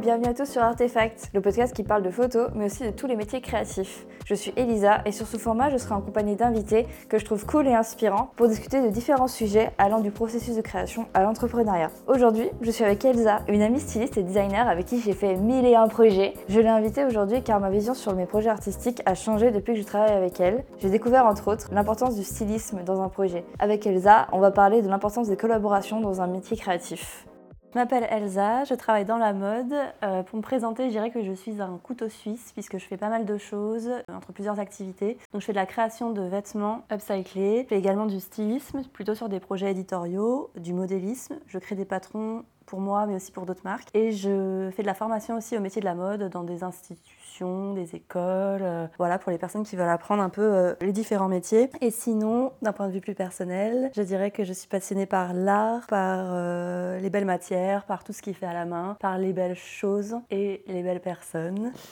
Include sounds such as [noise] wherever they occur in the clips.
Bienvenue à tous sur Artefact, le podcast qui parle de photos, mais aussi de tous les métiers créatifs. Je suis Elisa et sur ce format, je serai en compagnie d'invités que je trouve cool et inspirants pour discuter de différents sujets allant du processus de création à l'entrepreneuriat. Aujourd'hui, je suis avec Elsa, une amie styliste et designer avec qui j'ai fait mille et un projets. Je l'ai invitée aujourd'hui car ma vision sur mes projets artistiques a changé depuis que je travaille avec elle. J'ai découvert entre autres l'importance du stylisme dans un projet. Avec Elsa, on va parler de l'importance des collaborations dans un métier créatif. Je m'appelle Elsa, je travaille dans la mode. Euh, pour me présenter, je dirais que je suis un couteau suisse puisque je fais pas mal de choses euh, entre plusieurs activités. Donc je fais de la création de vêtements upcyclés, je fais également du stylisme, plutôt sur des projets éditoriaux, du modélisme. Je crée des patrons pour moi mais aussi pour d'autres marques. Et je fais de la formation aussi au métier de la mode dans des institutions, des écoles, euh, voilà, pour les personnes qui veulent apprendre un peu euh, les différents métiers. Et sinon, d'un point de vue plus personnel, je dirais que je suis passionnée par l'art, par euh, les belles matières, par tout ce qui est fait à la main, par les belles choses et les belles personnes. [laughs]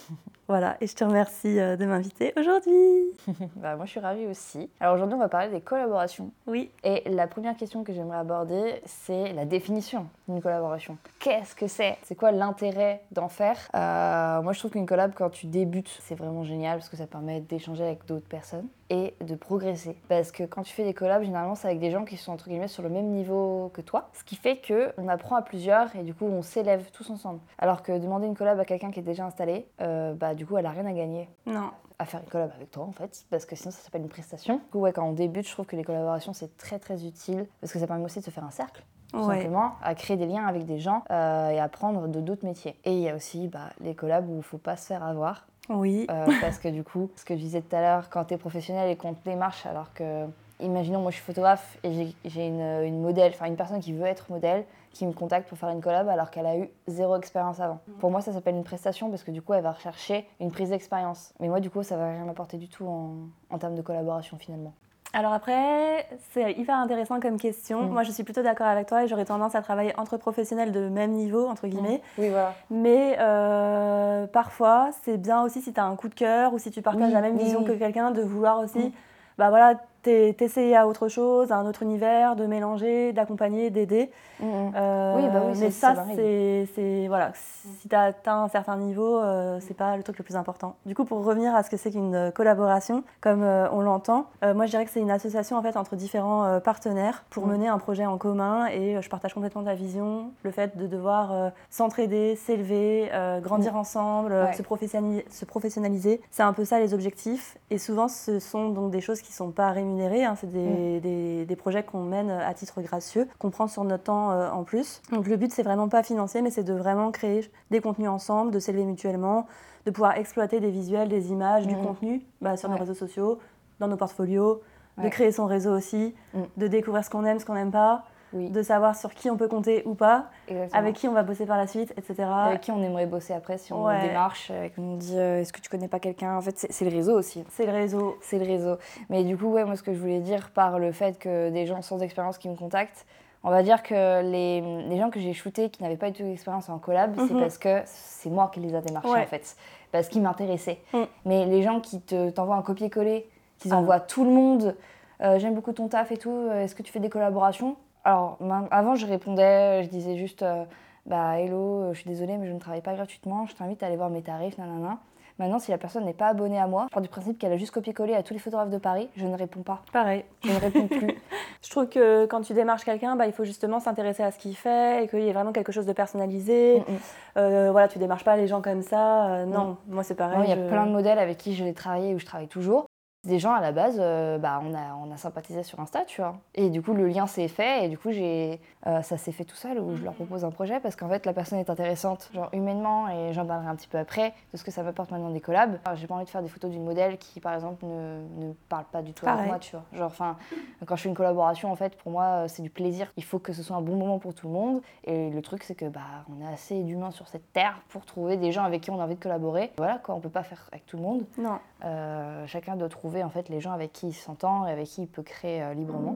Voilà, et je te remercie de m'inviter aujourd'hui. [laughs] bah, moi, je suis ravie aussi. Alors aujourd'hui, on va parler des collaborations. Oui. Et la première question que j'aimerais aborder, c'est la définition d'une collaboration. Qu'est-ce que c'est? C'est quoi l'intérêt d'en faire? Euh, Moi, je trouve qu'une collab, quand tu débutes, c'est vraiment génial parce que ça permet d'échanger avec d'autres personnes et de progresser. Parce que quand tu fais des collabs, généralement, c'est avec des gens qui sont entre guillemets sur le même niveau que toi. Ce qui fait que on apprend à plusieurs et du coup, on s'élève tous ensemble. Alors que demander une collab à quelqu'un qui est déjà installé, euh, bah du coup, elle a rien à gagner Non. à faire une collab avec toi en fait, parce que sinon ça s'appelle une prestation. Du coup, ouais, quand on débute, je trouve que les collaborations c'est très très utile parce que ça permet aussi de se faire un cercle. Tout Ouais. simplement, à créer des liens avec des gens euh, et apprendre de d'autres métiers. Et il y a aussi bah, les collabs où il faut pas se faire avoir. Oui. euh, [laughs] parce que du coup, ce que je disais tout à l'heure, quand tu es professionnel et qu'on te démarche, alors que, imaginons, moi je suis photographe et j'ai- une, une modèle, enfin une personne qui veut être modèle, qui me contacte pour faire une collab alors qu'elle a eu zéro expérience avant. Pour moi, ça s'appelle une prestation parce que du coup, elle va rechercher une prise d'expérience. Mais moi, du coup, ça va rien m'apporter du tout en, en termes de collaboration finalement. Alors après, c'est hyper intéressant comme question. Mm. Moi, je suis plutôt d'accord avec toi et j'aurais tendance à travailler entre professionnels de même niveau, entre guillemets. Oui, voilà. Mais euh, parfois, c'est bien aussi si tu as un coup de cœur ou si tu partages Oui, la même oui, vision oui. que quelqu'un, de vouloir aussi, Mm. bah voilà, t'essayer à autre chose, à un autre univers, de mélanger, d'accompagner, d'aider. Euh, Oui, bah oui, mais c'est- ça c'est, voilà, si tu as atteint un certain niveau, euh, c'est pas le truc le plus important. Du coup, pour revenir à ce que c'est qu'une euh, collaboration, comme euh, on l'entend, euh, moi je dirais que c'est une association en fait entre différents partenaires pour Mm. mener un projet en commun et je partage complètement ta vision, le fait de devoir s'entraider, s'élever, grandir ensemble, Mm. Ouais. se, professionnaliser, se professionnaliser. C'est un peu ça les objectifs et souvent ce sont donc des choses qui sont pas rémunérées, hein, c'est Mm. des, des- des projets qu'on mène à titre gracieux, qu'on prend sur notre temps euh, en plus. Donc le but c'est vraiment pas financier mais c'est de vraiment créer des contenus ensemble, de s'élever mutuellement, de pouvoir exploiter des visuels, des images, du Mhm. contenu bah, sur nos réseaux sociaux, dans nos portfolios, de créer son réseau aussi, Mm. de découvrir ce qu'on aime, ce qu'on n'aime pas, Oui, de savoir sur qui on peut compter ou pas, exactement. avec qui on va bosser par la suite, etc. Avec qui on aimerait bosser après si on Ouais. démarche, euh, qu'on nous dit euh, est-ce que tu connais pas quelqu'un? En fait, c'est le réseau aussi. C'est le réseau. C'est le réseau. Mais du coup, ouais, moi, ce que je voulais dire par le fait que des gens sans expérience qui me contactent, on va dire que les, les gens que j'ai shootés qui n'avaient pas du tout d'expérience en collab, c'est Mhm. parce que c'est moi qui les a démarchés Ouais. en fait. Parce qu'ils m'intéressaient. Mm. Mais les gens qui te- t'envoient un copier-coller, qui Ah. envoient tout le monde, euh, j'aime beaucoup ton taf et tout, est-ce que tu fais des collaborations? Alors, avant, je répondais, je disais juste, euh, bah hello, euh, je suis désolée, mais je ne travaille pas gratuitement, je t'invite à aller voir mes tarifs, nanana. Maintenant, si la personne n'est pas abonnée à moi, je pars du principe qu'elle a juste copié-collé à tous les photographes de Paris, je ne réponds pas. Pareil. Je ne réponds plus. [laughs] Je trouve que quand tu démarches quelqu'un, bah, il faut justement s'intéresser à ce qu'il fait et qu'il y ait vraiment quelque chose de personnalisé. Mm, mm. Euh, voilà, tu démarches pas les gens comme ça. euh, non, moi c'est pareil. Il y a je- plein de modèles avec qui j'ai travaillé ou je travaille toujours. Des gens à la base, euh, bah, on, a, on a sympathisé sur Insta, tu vois. Et du coup, le lien s'est fait et du coup, j'ai, euh, ça s'est fait tout seul où je leur propose un projet parce qu'en fait, la personne est intéressante, genre humainement, et j'en parlerai un petit peu après de ce que ça m'apporte maintenant des collabs. Alors, J'ai pas envie de faire des photos d'une modèle qui, par exemple, ne, ne parle pas du tout Pareil. avec moi, tu vois. Genre, enfin, quand je fais une collaboration, en fait, pour moi, euh, c'est du plaisir. Il faut que ce soit un bon moment pour tout le monde. Et le truc, c'est que bah, on est assez d'humains sur cette terre pour trouver des gens avec qui on a envie de collaborer. Voilà, quoi, on peut pas faire avec tout le monde. Non. Euh, chacun doit trouver en fait les gens avec qui il s'entend et avec qui il peut créer euh, librement.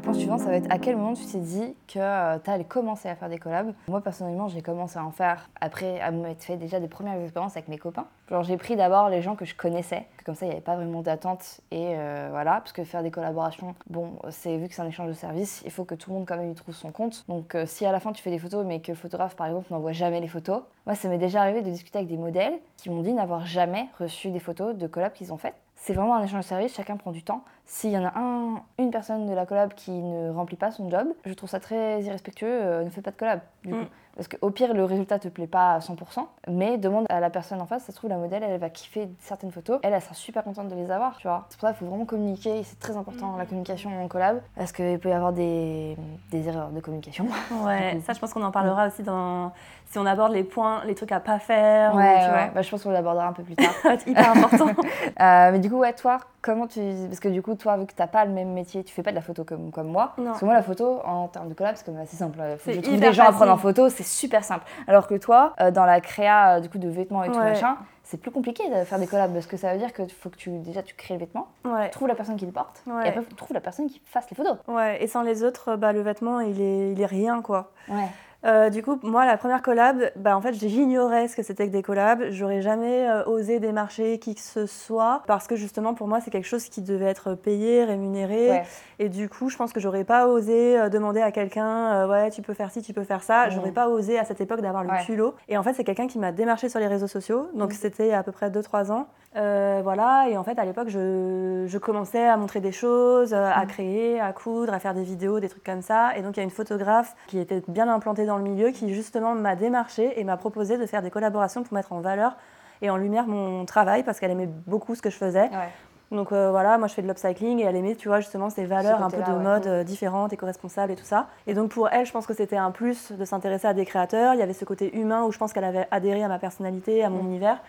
Le point suivant, ça va être à quel moment tu t'es dit que euh, tu allais commencer à faire des collabs. Moi, personnellement, j'ai commencé à en faire après à m'être fait déjà des premières expériences avec mes copains. Genre, j'ai pris d'abord les gens que je connaissais, comme ça, il n'y avait pas vraiment d'attente. Et euh, voilà, parce que faire des collaborations, bon, c'est vu que c'est un échange de services, il faut que tout le monde quand même y trouve son compte. Donc, euh, si à la fin tu fais des photos, mais que le photographe, par exemple, n'envoie jamais les photos, moi, ça m'est déjà arrivé de discuter avec des modèles qui m'ont dit n'avoir jamais reçu des photos de collabs qu'ils ont faites. C'est vraiment un échange de service, chacun prend du temps. S'il y en a un, une personne de la collab qui ne remplit pas son job, je trouve ça très irrespectueux, euh, ne fais pas de collab. Du coup. Mm. Parce qu'au pire, le résultat te plaît pas à 100%, mais demande à la personne en face, ça se trouve, la modèle, elle va kiffer certaines photos, elle, elle sera super contente de les avoir, tu vois. C'est pour ça qu'il faut vraiment communiquer, c'est très important la communication en collab, parce qu'il peut y avoir des, des erreurs de communication. Ouais, [laughs] ça je pense qu'on en parlera aussi dans si on aborde les points, les trucs à pas faire. ou, tu ouais. Bah, je pense qu'on l'abordera un peu plus tard. [laughs] vois. C'est hyper important. [laughs] Euh, mais du coup, ouais, toi, comment tu. Parce que du coup, toi, vu que t'as pas le même métier, tu fais pas de la photo comme, comme moi. Non. Parce que moi, la photo, en termes de collab, c'est quand même assez simple. Faut je trouve des gens à prendre en photo, c'est super simple. Alors que toi, euh, dans la créa euh, du coup, de vêtements et tout machin, c'est plus compliqué de faire des collabs parce que ça veut dire que faut que tu déjà tu crées le vêtement, Ouais. trouves la personne qui le porte Ouais. et après tu trouves la personne qui fasse les photos. Ouais, et sans les autres, bah, le vêtement, il est, il est rien, quoi. Ouais. Euh, du coup, moi, la première collab, bah, en fait, j'ignorais ce que c'était que des collabs. J'aurais jamais euh, osé démarcher qui que ce soit parce que justement, pour moi, c'est quelque chose qui devait être payé, rémunéré. Ouais. Et du coup, je pense que j'aurais pas osé euh, demander à quelqu'un, ouais, tu peux faire ci, tu peux faire ça. Mhm. J'aurais pas osé à cette époque d'avoir le Ouais. culot. Et en fait, c'est quelqu'un qui m'a démarché sur les réseaux sociaux. Donc, Mhm. c'était à peu près 2-3 ans. Euh, voilà. Et en fait, à l'époque, je, je commençais à montrer des choses, euh, à Mhm. créer, à coudre, à faire des vidéos, des trucs comme ça. Et donc, il y a une photographe qui était bien implantée dans le milieu qui, justement, m'a démarché et m'a proposé de faire des collaborations pour mettre en valeur et en lumière mon travail parce qu'elle aimait beaucoup ce que je faisais. Ouais. Donc euh, voilà, moi je fais de l'upcycling et elle aimait, tu vois, justement ces valeurs un peu de ouais. mode euh, différentes, éco-responsables et tout ça. Et donc pour elle, je pense que c'était un plus de s'intéresser à des créateurs. Il y avait ce côté humain où je pense qu'elle avait adhéré à ma personnalité, à mon Mm. univers.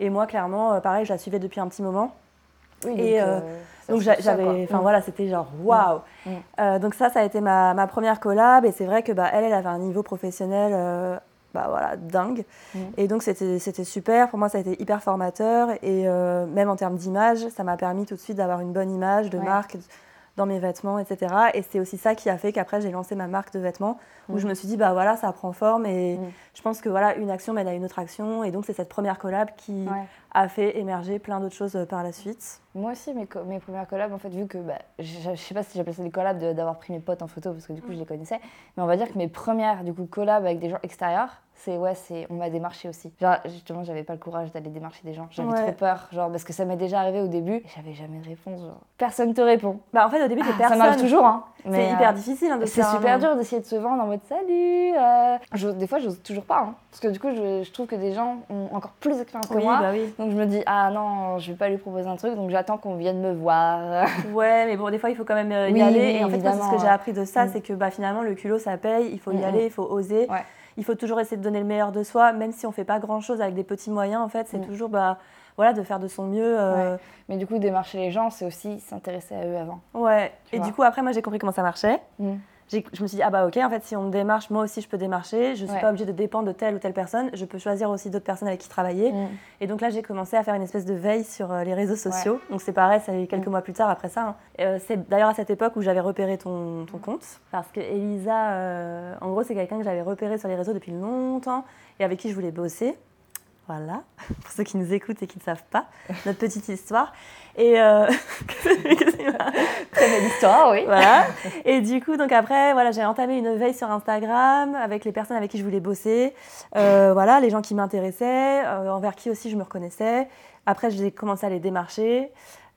Et moi, clairement, euh, pareil, je la suivais depuis un petit moment. Oui, Et, donc, euh, ça Donc j'avais, enfin Mm. voilà, c'était genre waouh. Mm. Euh, donc ça, ça a été ma, ma première collab et c'est vrai que bah, elle, elle avait un niveau professionnel, euh, bah voilà, dingue. Mm. Et donc c'était, c'était super. Pour moi, ça a été hyper formateur et euh, même en termes d'image, ça m'a permis tout de suite d'avoir une bonne image de Ouais. marque dans mes vêtements, etc. Et c'est aussi ça qui a fait qu'après j'ai lancé ma marque de vêtements où Mm. je me suis dit bah voilà, ça prend forme et Mm. je pense que voilà, une action mène à une autre action et donc c'est cette première collab qui Ouais. a fait émerger plein d'autres choses euh, par la suite. Moi aussi, mes, mes premières collabs, en fait, vu que bah, je, je sais pas si j'appelle ça des collabs de- d'avoir pris mes potes en photo parce que du coup je les connaissais, mais on va dire que mes premières du coup collabs avec des gens extérieurs, c'est ouais, c'est on m'a démarché aussi. Genre justement, j'avais pas le courage d'aller démarcher des gens, j'avais Ouais. trop peur, genre parce que ça m'est déjà arrivé au début, et j'avais jamais de réponse, genre personne te répond. Bah en fait au début c'est Ah, ça personne. m'arrive toujours, hein. C'est hyper euh, difficile hein, de c'est super dur d'essayer de se vendre en mode salut. euh. Des fois, j'ose toujours pas, hein, parce que du coup, je, je trouve que des gens ont encore plus d'expérience que moi. bah oui. Donc je me dis ah non, je vais pas lui proposer un truc, donc j'attends qu'on vienne me voir. [laughs] Ouais, mais bon, des fois, il faut quand même euh, y Oui, aller. et en fait, moi, ce que j'ai appris de ça, Mm. c'est que bah, finalement, le culot, ça paye. Il faut y Mm, aller, il faut oser. Ouais. Il faut toujours essayer de donner le meilleur de soi, même si on fait pas grand-chose avec des petits moyens. En fait, c'est Mm. toujours bah, voilà, de faire de son mieux. euh, Mais du coup, démarcher les gens, c'est aussi s'intéresser à eux avant. ouais. Et vois. du coup, après, moi, j'ai compris comment ça marchait. Mm. Je me suis dit, ah bah ok, en fait, si on me démarche, moi aussi, je peux démarcher. Je suis Ouais. pas obligée de dépendre de telle ou telle personne. Je peux choisir aussi d'autres personnes avec qui travailler. Mm. Et donc là, j'ai commencé à faire une espèce de veille sur euh, les réseaux sociaux. Donc c'est pareil, c'est quelques Mm. mois plus tard après ça. hein. Euh, c'est d'ailleurs à cette époque où j'avais repéré ton, ton compte. Parce que Elisa, euh, en gros, c'est quelqu'un que j'avais repéré sur les réseaux depuis longtemps et avec qui je voulais bosser. Voilà, [laughs] pour ceux qui nous écoutent et qui ne savent pas, notre petite histoire. Et euh, [laughs] Très belle histoire, oui. voilà. Et du coup, donc après, voilà, j'ai entamé une veille sur Instagram avec les personnes avec qui je voulais bosser. Euh, voilà, les gens qui m'intéressaient, euh, envers qui aussi je me reconnaissais. Après, j'ai commencé à les démarcher.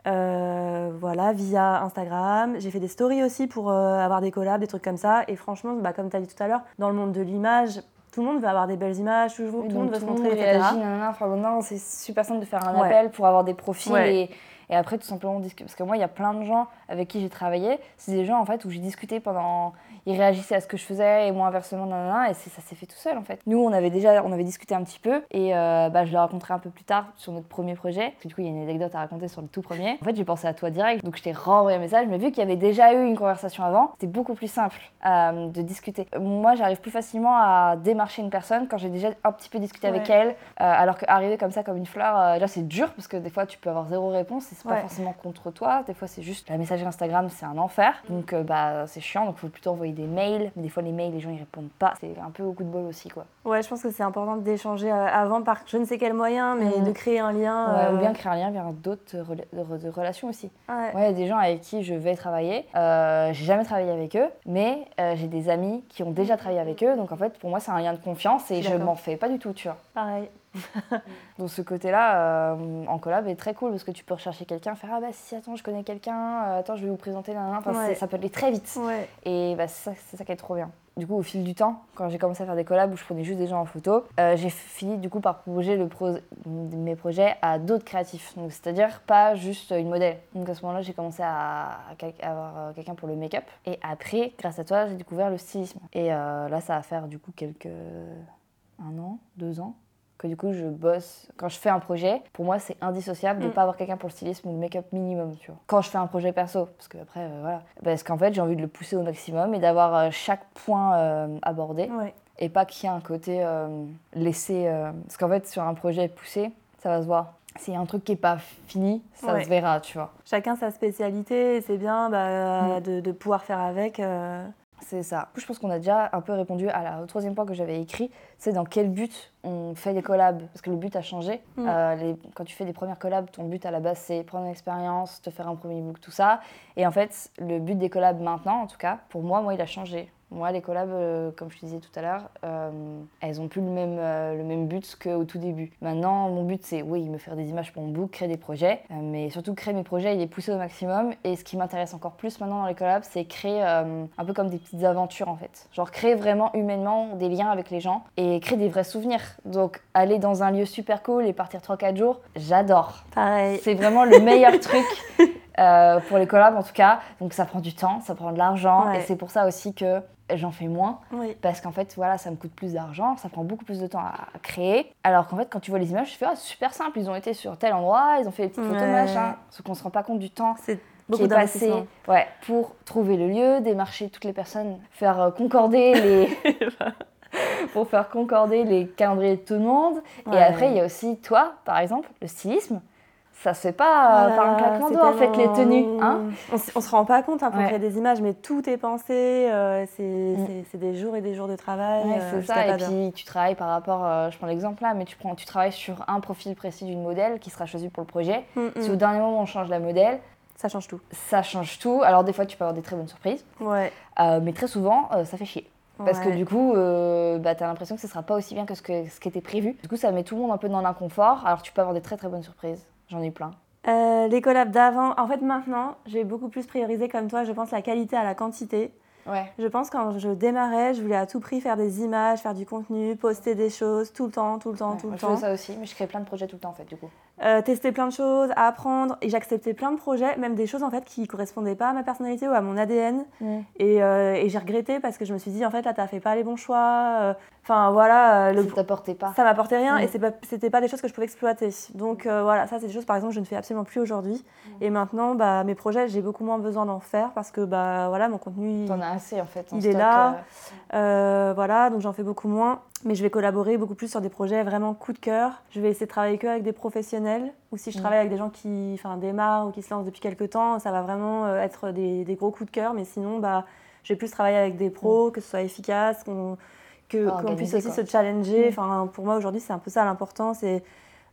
euh, voilà, via Instagram. J'ai fait des stories aussi pour euh, avoir des collabs, des trucs comme ça. Et franchement, bah, comme tu as dit tout à l'heure, dans le monde de l'image, tout le monde veut avoir des belles images, tout le monde donc veut se montrer, etc. réagit, nanana. Enfin, maintenant, c'est super simple de faire un Ouais. appel pour avoir des profils Ouais. et, et après, tout simplement discuter. Parce que moi, il y a plein de gens avec qui j'ai travaillé. C'est des gens, en fait, où j'ai discuté pendant. Ils réagissaient à ce que je faisais et moi, inversement, nanana. Et ça s'est fait tout seul, en fait. Nous, on avait déjà on avait discuté un petit peu et euh, bah, je le raconterai un peu plus tard sur notre premier projet. Parce que du coup, il y a une anecdote à raconter sur le tout premier. En fait, j'ai pensé à toi direct. Donc, je t'ai renvoyé un message. Mais vu qu'il y avait déjà eu une conversation avant, c'était beaucoup plus simple euh, de discuter. Moi, j'arrive plus facilement à démarcher une personne quand j'ai déjà un petit peu discuté avec elle. Euh, alors qu'arriver comme ça, comme une fleur, là, c'est dur parce que des fois, tu peux avoir zéro réponse et C'est pas forcément contre toi. Des fois, c'est juste la Instagram, c'est un enfer. Donc, euh, bah, c'est chiant. Donc, faut plutôt envoyer des mails. Mais des fois, les mails, les gens, ils répondent pas. C'est un peu au coup de bol aussi, quoi. Ouais, je pense que c'est important d'échanger euh, avant par je ne sais quel moyen, mais Mhm. de créer un lien. Ouais, euh, Ou bien créer un lien vers d'autres rela- de- de relations aussi. ouais. Ouais, il y a des gens avec qui je vais travailler. Euh, j'ai jamais travaillé avec eux, mais j'ai des amis qui ont déjà travaillé avec eux. Donc en fait, pour moi, c'est un lien de confiance et Je m'en fais pas du tout, tu vois. Pareil. [laughs] Donc ce côté-là, euh, en collab, est très cool parce que tu peux rechercher quelqu'un, faire ah bah si attends, je connais quelqu'un, euh, attends, je vais vous présenter là, Enfin, Ouais. c'est- ça peut aller très vite. Ouais. Et bah, c'est ça, ça qui est trop bien. Du coup, au fil du temps, quand j'ai commencé à faire des collabs où je prenais juste des gens en photo, euh, j'ai fini du coup par proposer le pro- mes projets à d'autres créatifs. Donc, c'est-à-dire pas juste une modèle. Donc à ce moment-là, j'ai commencé à, à avoir quelqu'un pour le make-up. Et après, grâce à toi, j'ai découvert le stylisme. Et là, ça va faire du coup quelques un an, deux ans que du coup je bosse. Quand je fais un projet, pour moi c'est indissociable de ne Mm. pas avoir quelqu'un pour le stylisme ou le make-up minimum, tu vois. Quand je fais un projet perso, parce que après euh, voilà, parce qu'en fait j'ai envie de le pousser au maximum et d'avoir euh, chaque point euh, abordé Ouais. et pas qu'il y ait un côté laissé. Parce qu'en fait sur un projet poussé, ça va se voir. S'il y a un truc qui est pas fini, ça Ouais. se verra, tu vois. Chacun sa spécialité, et c'est bien bah, Mm. de, de pouvoir faire avec. euh, C'est ça. Je pense qu'on a déjà un peu répondu à la, au troisième point que j'avais écrit, c'est dans quel but on fait des collabs. Parce que le but a changé. Mm. Euh, les- quand tu fais des premières collabs, ton but à la base, c'est prendre une expérience, te faire un premier book, tout ça. Et en fait, le but des collabs maintenant, en tout cas, pour moi, moi, il a changé. Moi, les collabs, euh, comme je te disais tout à l'heure, euh, elles ont plus le même, euh, le même but qu'au tout début. Maintenant, mon but, c'est, oui, me faire des images pour mon book, créer des projets, mais surtout créer mes projets et les pousser au maximum. Et ce qui m'intéresse encore plus maintenant dans les collabs, c'est créer un peu comme des petites aventures, en fait. Genre créer vraiment humainement des liens avec les gens et créer des vrais souvenirs. Donc, aller dans un lieu super cool et partir 3-4 jours, j'adore. Pareil. C'est vraiment le meilleur [laughs] truc euh, pour les collabs en tout cas. Donc ça prend du temps, ça prend de l'argent Ouais. et c'est pour ça aussi que j'en fais moins Oui. parce qu'en fait voilà ça me coûte plus d'argent, ça prend beaucoup plus de temps à créer. Alors qu'en fait quand tu vois les images, tu fais ah, super simple, ils ont été sur tel endroit, ils ont fait des petites photos Ouais. machin. Sauf qu'on se rend pas compte du temps C'est qui est passé ouais, pour trouver le lieu, démarcher toutes les personnes, faire euh, concorder [laughs] les pour faire concorder les calendriers de tout le monde. Et après, il y a aussi toi, par exemple, le stylisme. Ça se fait pas Ah là par un claquement de doigts, en fait, les tenues. Hein on, on se rend pas compte hein, pour Ouais. créer des images, mais tout est pensé. euh, c'est Mm. c'est- c'est des jours et des jours de travail. Ouais, euh, c'est ça. Et puis, tu travailles par rapport, euh, je prends l'exemple là, mais tu, prends, tu travailles sur un profil précis d'une modèle qui sera choisi pour le projet. Mm, mm. Si au dernier moment, on change la modèle, Ça change tout. ça change tout. Alors, des fois, tu peux avoir des très bonnes surprises, Ouais. euh, mais très souvent, euh, ça fait chier. Parce que du coup, euh, bah, tu as l'impression que ce sera pas aussi bien que ce, que ce qui était prévu. Du coup, ça met tout le monde un peu dans l'inconfort. Alors, tu peux avoir des très très bonnes surprises. J'en ai plein. Euh, les collabs d'avant, en fait maintenant, j'ai beaucoup plus priorisé comme toi, je pense, la qualité à la quantité. Ouais. Je pense quand je démarrais, je voulais à tout prix faire des images, faire du contenu, poster des choses tout le temps, tout le temps, tout le je temps. fais ça aussi, mais je crée plein de projets tout le temps en fait, du coup. Euh, tester plein de choses, apprendre. Et j'acceptais plein de projets, même des choses en fait qui correspondaient pas à ma personnalité ou à mon ADN. Et, euh, et j'ai regretté parce que je me suis dit, en fait, là, t'as fait pas les bons choix. Euh, Enfin, voilà, le, Ça t'apportait pas. ça m'apportait rien et c'est pas- c'était pas des choses que je pouvais exploiter. Donc voilà, ça, c'est des choses, par exemple, que je ne fais absolument plus aujourd'hui. Et maintenant, bah, mes projets, j'ai beaucoup moins besoin d'en faire parce que, bah, voilà, mon contenu, il- T'en as assez en fait. en Il est là. voilà, donc j'en fais beaucoup moins. Mais je vais collaborer beaucoup plus sur des projets vraiment coup de cœur. Je vais essayer de travailler que avec des professionnels. Ou si je Mm. travaille avec des gens qui enfin, démarrent ou qui se lancent depuis quelques temps, ça va vraiment euh, être des, des gros coups de cœur. Mais sinon, bah, je vais plus travailler avec des pros, que ce soit efficace, qu'on puisse aussi Mm. quoi. se challenger. Mm. Enfin, pour moi, aujourd'hui, c'est un peu ça l'important. C'est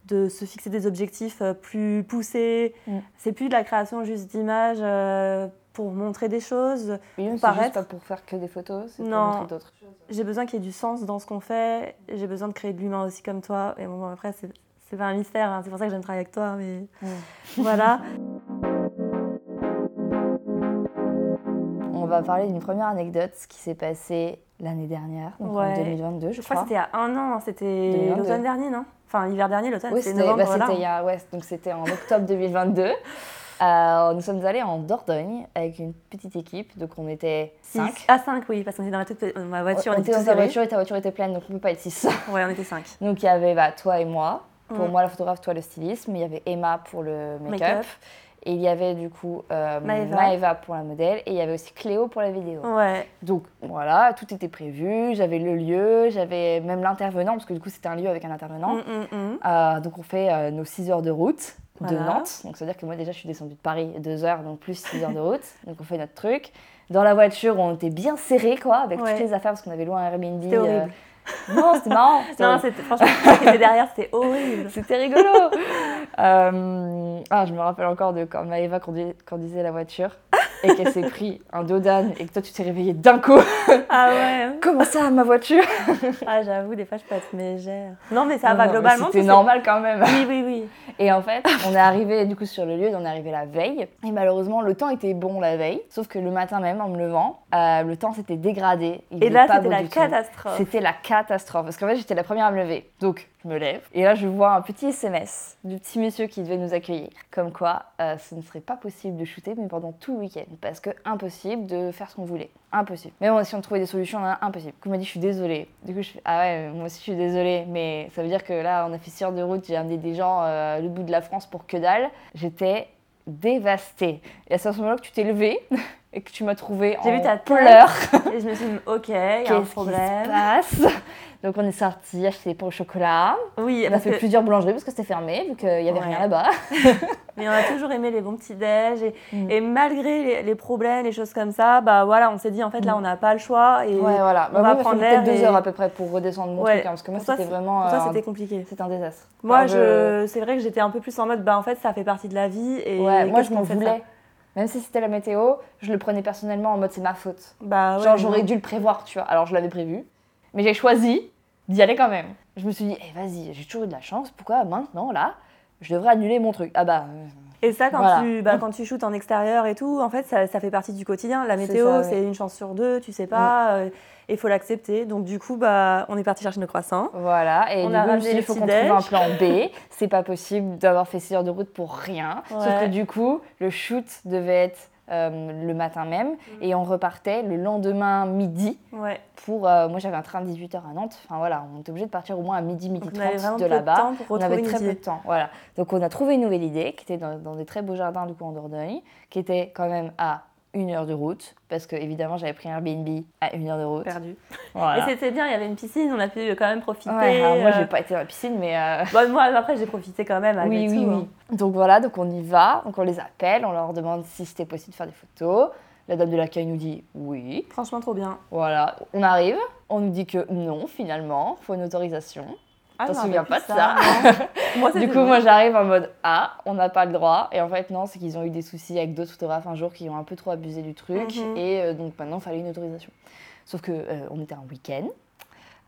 de se fixer des objectifs euh, plus poussés. Mm. C'est plus de la création juste d'images euh, pour montrer des choses. Oui, paraître. juste pas pour faire que des photos, c'est pour Non. montrer d'autres choses. J'ai besoin qu'il y ait du sens dans ce qu'on fait. J'ai besoin de créer de l'humain aussi comme toi. Et bon, après, c'est c'est pas un mystère. hein. C'est pour ça que j'aime travailler avec toi. Mais voilà. [laughs] On va parler d'une première anecdote qui s'est passée l'année dernière, donc en Ouais. 2022, je, Je crois que crois. c'était il y a un an. hein. C'était 2022. l'automne dernier, non? Enfin, l'hiver dernier, l'automne. Oui, c'était c'était novembre. bah, voilà. c'était il y a- ouais, donc c'était en octobre 2022. Euh, nous sommes allés en Dordogne avec une petite équipe, donc on était Six. 5. Ah, 5, oui, parce qu'on était dans la toute ma voiture. on on était dans ta voiture et ta voiture était pleine, donc on peut pas être 6. [laughs] Ouais, on était 5. donc il y avait bah, toi et moi, pour moi la photographe, toi le stylisme, il y avait Emma pour le make-up, Make-up. Et il y avait du coup euh, Maëva. Maëva pour la modèle, et il y avait aussi Cléo pour la vidéo. Ouais. Donc voilà, tout était prévu, j'avais le lieu, j'avais même l'intervenant, parce que du coup c'était un lieu avec un intervenant. Mm, mm, mm. Euh, donc on fait euh, nos 6 heures de route de. Nantes. Donc, c'est-à-dire que moi, déjà, je suis descendue de Paris 2 heures, donc plus 6 heures de route. [laughs] Donc, on fait notre truc. Dans la voiture, on était bien serrés, quoi, avec Ouais. toutes les affaires, parce qu'on avait loué un Airbnb. C'était horrible. Non, c'était marrant. [laughs] Non, franchement, ce qui était derrière, c'était horrible. [laughs] C'était rigolo. Euh, ah, je me rappelle encore de quand Maëva conduisait, conduisait la voiture [laughs] et qu'elle s'est pris un dos d'âne et que toi, tu t'es réveillée d'un coup. Ah ouais. [laughs] Comment ça, ma voiture? Ah, j'avoue, des fois, je passe mégère. Non, mais ça Non, va non, globalement. C'était normal quand même. Oui, [laughs] oui, oui. Et en fait, on est arrivé du coup sur le lieu, on est arrivé la veille. Et malheureusement, le temps était bon la veille. Sauf que le matin même, en me levant, euh, le temps s'était dégradé. Il Et là, c'était la catastrophe. C'était la catastrophe. Parce qu'en fait, j'étais la première à me lever. Donc, je me lève. Et là, je vois un petit SMS du petit monsieur qui devait nous accueillir. Comme quoi, euh, ce ne serait pas possible de shooter, mais pendant tout le week-end. Parce que impossible de faire ce qu'on voulait. Impossible. Mais on a essayé de trouver des solutions, hein, impossible. Du coup, il m'a dit, je suis désolée. Du coup, je fais, ah ouais, moi aussi, je suis désolée. Mais ça veut dire que là, on a fait 6 heures de route. J'ai amené des gens euh, le bout de la France pour que dalle. J'étais dévastée. Et c'est à ce moment-là que tu t'es levée [laughs] et que tu m'as trouvée en vu ta pleurs. [laughs] Et je me suis dit, ok, il [laughs] y a un Qu'est-ce qui problème. se passe? [laughs] Donc on est sorti acheter des pains au chocolat. Oui, On a fait que- plusieurs boulangeries parce que c'était fermé, vu qu'il n'y avait Ouais. rien là-bas. mais on a toujours aimé les bons petits déj. Et, Mm. et malgré les, les problèmes, les choses comme ça, bah voilà, on s'est dit, en fait, là, on n'a pas le choix. Et Ouais, voilà. on Bah, va moi, prendre l'air deux et- heures à peu près pour redescendre mon Ouais. truc, hein, parce que moi c'était vraiment. pour toi, c'était compliqué. c'était un désastre. Moi, Enfin, je... c'est vrai que j'étais un peu plus en mode, bah en fait, ça fait partie de la vie. Et Ouais, moi je m'en voulais. Même si c'était la météo, je le prenais personnellement en mode c'est ma faute. Bah ouais, Genre j'aurais dû le prévoir, tu vois. Alors je l'avais prévu, mais j'ai choisi d'y aller quand même. Je me suis dit, eh vas-y, j'ai toujours eu de la chance, pourquoi maintenant là, je devrais annuler mon truc? Ah bah. euh, Et ça, quand, Voilà. tu, bah, quand tu shootes en extérieur et tout, en fait, ça, ça fait partie du quotidien. La météo, ouais. c'est une chance sur deux, tu sais pas, euh, il faut l'accepter. Donc, du coup, bah, on est parti chercher nos croissants. Voilà, et On a ramené il faut qu'on trouve un plan B. C'est pas possible d'avoir fait 6 heures de route pour rien. Sauf que du coup, le shoot devait être euh, le matin même Mm. et on repartait le lendemain midi Ouais. pour. euh, moi, j'avais un train de 18h à Nantes. Enfin voilà, on était obligé de partir au moins à midi, midi Donc, on avait 30 vraiment de là-bas. On avait très peu de temps, voilà. Donc on a trouvé une nouvelle idée qui était dans, dans des très beaux jardins du coup en Dordogne, qui était quand même à une heure de route, parce que évidemment j'avais pris un Airbnb à une heure de route. Perdu. Voilà. Et c'était bien, il y avait une piscine, on a pu quand même profiter. Ouais, alors moi euh, j'ai pas été dans la piscine, mais euh, [laughs] bon, moi, après, j'ai profité quand même. Oui, oui, tout, oui. Donc voilà, donc on y va, donc on les appelle, on leur demande si c'était possible de faire des photos. La dame de l'accueil nous dit oui. hein. Franchement, trop bien. Voilà, on arrive, on nous dit que non, finalement, faut une autorisation. Ah, T'en souviens pas de ça. [laughs] Moi, Du coup, moi j'arrive en mode ah, on n'a pas le droit. Et en fait, non, c'est qu'ils ont eu des soucis avec d'autres photographes un jour qui ont un peu trop abusé du truc. Mhm. Et euh, donc maintenant, il fallait une autorisation. Sauf que euh, on était un week-end.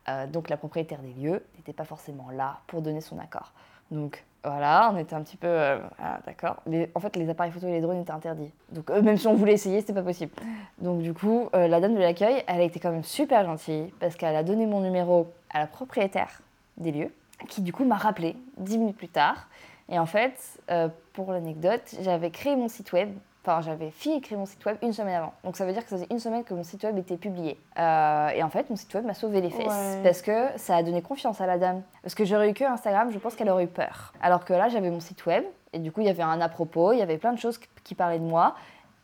Euh, donc la propriétaire des lieux n'était pas forcément là pour donner son accord. Donc voilà, on était un petit peu. euh, ah, d'accord. En fait, les appareils photo et les drones étaient interdits. Donc euh, même si on voulait essayer, c'était pas possible. Donc du coup, euh, la dame de l'accueil, elle a été quand même super gentille parce qu'elle a donné mon numéro à la propriétaire des lieux, qui du coup m'a rappelé dix minutes plus tard. Et en fait, euh, pour l'anecdote, j'avais créé mon site web. Enfin, j'avais fini créer mon site web une semaine avant. Donc ça veut dire que ça faisait une semaine que mon site web était publié. Euh, et en fait, mon site web m'a sauvé les fesses Ouais. parce que ça a donné confiance à la dame. Parce que j'aurais eu que Instagram, je pense qu'elle aurait eu peur. Alors que là, j'avais mon site web et du coup, il y avait un à propos, il y avait plein de choses qui- qui parlaient de moi.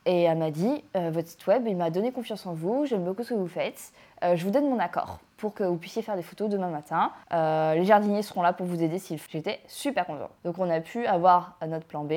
Et elle m'a dit, euh, votre site web, il m'a donné confiance en vous, j'aime beaucoup ce que vous faites. Euh, je vous donne mon accord pour que vous puissiez faire des photos demain matin. Euh, les jardiniers seront là pour vous aider s'il. J'étais super contente. Donc on a pu avoir notre plan B.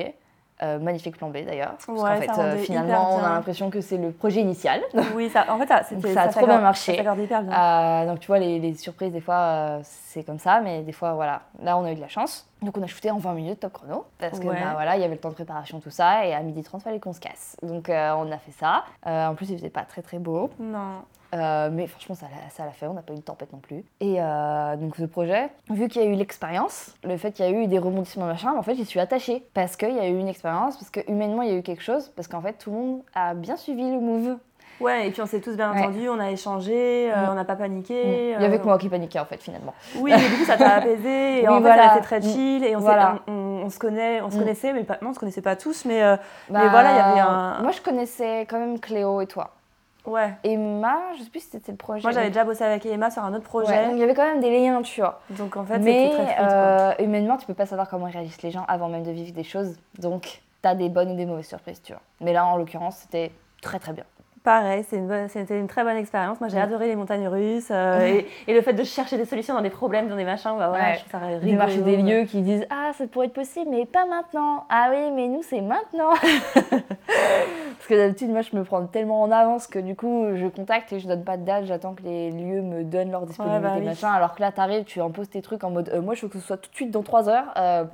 euh, magnifique plan B d'ailleurs. Parce qu'en Ouais, fait, ça euh, finalement, on a l'impression que c'est le projet initial. [laughs] Oui, ça, en fait, ça, c'était- ça a trop bien marché. Ça hyper bien. Euh, donc tu vois, les, les surprises, des fois, c'est comme ça, mais des fois, voilà. Là, on a eu de la chance. Donc on a shooté en 20 minutes top chrono, parce que Ouais. bah, voilà, il y avait le temps de préparation, tout ça, et à midi 30, fallait qu'on se casse. Donc on a fait ça. En plus, il faisait pas très très beau. Non. Euh, mais franchement, ça l'a, ça l'a fait, on n'a pas eu de tempête non plus. Et euh, donc ce projet, vu qu'il y a eu l'expérience, le fait qu'il y a eu des rebondissements machin, en fait j'y suis attachée. Parce qu'il y a eu une expérience, parce que humainement il y a eu quelque chose, parce qu'en fait tout le monde a bien suivi le move. Ouais, et puis on s'est tous bien Ouais. entendus, on a échangé, euh, Mm. on n'a pas paniqué. Il y avait que moi qui paniquais en fait finalement. Oui, mais du coup, ça t'a apaisé. [laughs] Et Oui, en fait, voilà. ça restait très chill. Et on, s'est- Voilà. on, on- on se, connaît, on se Mm. connaissait, mais pas, non, on se connaissait pas tous. Mais euh, Bah, Mais voilà, il y avait un- Moi je connaissais quand même Cléo et toi. Ouais. Emma, je sais plus si c'était le projet. Moi, j'avais déjà bossé avec Emma sur un autre Ouais, projet. donc il y avait quand même des liens, tu vois. donc en fait, Mais très fluide. euh, humainement, tu peux pas savoir comment réagissent les gens avant même de vivre des choses. Donc, t'as des bonnes ou des mauvaises surprises, tu vois. Mais là, en l'occurrence, c'était très très bien. Pareil, c'est une bonne- c'était une très bonne expérience. Moi, j'ai adoré les montagnes russes euh, et, et le fait de chercher des solutions dans des problèmes, dans des machins. Bah, voilà, Ouais. je trouve ça rigolo. marché des lieux qui disent Ah, ça pourrait être possible, mais pas maintenant. Ah oui, mais nous, c'est maintenant. [laughs] Parce que d'habitude, moi, je me prends tellement en avance que du coup, je contacte et je donne pas de date. J'attends que les lieux me donnent leur disponibilité, bah oui. machin. Alors que là, t'arrives, tu imposes tes trucs en mode euh, Moi, je veux que ce soit tout de suite dans 3 heures. Euh,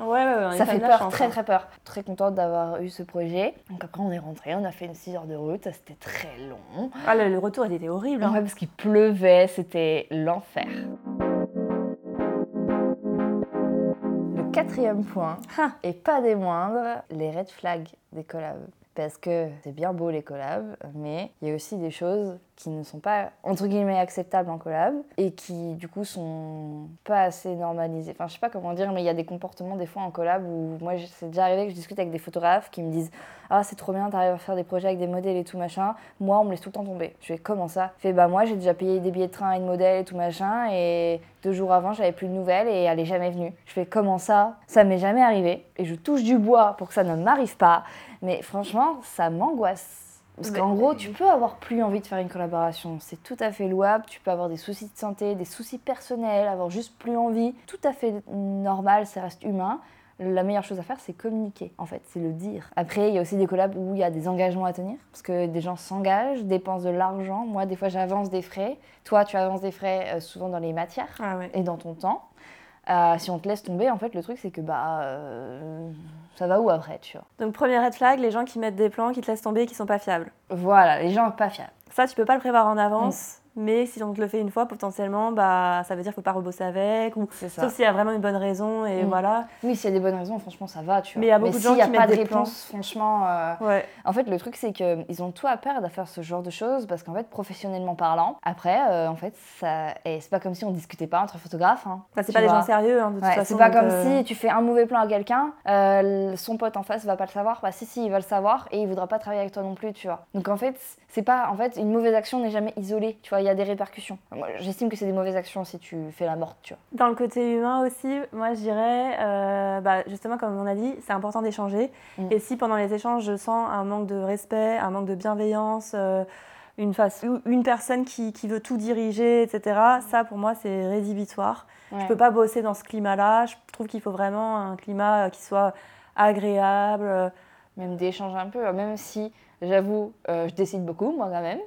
ça fait de peur, chance, très hein. très peur. Très contente d'avoir eu ce projet. Donc après, on est rentré, on a fait une 6 heures de route. C'était très long. Ah, le, le retour, il était horrible. hein. Ouais, parce qu'il pleuvait, c'était l'enfer. Le quatrième point, Ah. et pas des moindres, les red flags des collabs. Parce que c'est bien beau les collabs, mais il y a aussi des choses qui ne sont pas entre guillemets acceptables en collab et qui du coup sont pas assez normalisées. Enfin, je sais pas comment dire, mais il y a des comportements des fois en collab où moi c'est déjà arrivé que je discute avec des photographes qui me disent ah c'est trop bien, t'arrives à faire des projets avec des modèles et tout machin. Moi on me laisse tout le temps tomber. Je fais comment ça? Fait bah moi j'ai déjà payé des billets de train à une modèle et tout machin et deux jours avant j'avais plus de nouvelles et elle est jamais venue. Je fais comment ça? Ça m'est jamais arrivé et je touche du bois pour que ça ne m'arrive pas. Mais franchement ça m'angoisse. Parce qu'en gros, tu peux avoir plus envie de faire une collaboration. C'est tout à fait louable. Tu peux avoir des soucis de santé, des soucis personnels, avoir juste plus envie. Tout à fait normal, ça reste humain. La meilleure chose à faire, c'est communiquer, en fait, c'est le dire. Après, il y a aussi des collabs où il y a des engagements à tenir, parce que des gens s'engagent, dépensent de l'argent. Moi, des fois, j'avance des frais. Toi, tu avances des frais euh, souvent dans les matières Ah ouais. et dans ton temps. Euh, si on te laisse tomber, en fait, le truc, c'est que bah, euh, ça va où après, tu vois. Donc, premier red flag, les gens qui mettent des plans, qui te laissent tomber et qui sont pas fiables. Voilà, les gens pas fiables. Ça, tu peux pas le prévoir en avance. Mais si on te le fait une fois, potentiellement, bah, ça veut dire qu'il faut pas rebosser avec, ou sauf s'il y a vraiment une bonne raison, et Mm. voilà. Oui, s'il y a des bonnes raisons, franchement, ça va, tu vois. Mais il y a beaucoup de gens s'il y a qui pas de réponse, franchement... euh, Ouais. En fait, le truc, c'est qu'ils ont tout à perdre à faire ce genre de choses parce qu'en fait, professionnellement parlant, après, euh, en fait, ça... et c'est pas comme si on discutait pas entre photographes. hein, Bah, c'est pas des gens sérieux, hein, de toute Ouais, façon. c'est pas comme euh, si tu fais un mauvais plan à quelqu'un, son pote en face va pas le savoir. Bah si si, il va le savoir et il voudra pas travailler avec toi non plus, tu vois. Donc en fait, c'est pas en fait une mauvaise action n'est jamais isolée, tu vois, y a des répercussions. J'estime que c'est des mauvaises actions si tu fais la morte, tu vois. Dans le côté humain aussi, moi je dirais, euh, bah, justement comme on a dit, c'est important d'échanger. Mm. Et si pendant les échanges je sens un manque de respect, un manque de bienveillance, euh, une, face, une personne qui, qui veut tout diriger, etc., ça pour moi c'est rédhibitoire. Ouais. Je peux pas bosser dans ce climat-là. Je trouve qu'il faut vraiment un climat euh, qui soit agréable. Même d'échanger un peu, même si j'avoue, euh, je décide beaucoup moi quand même.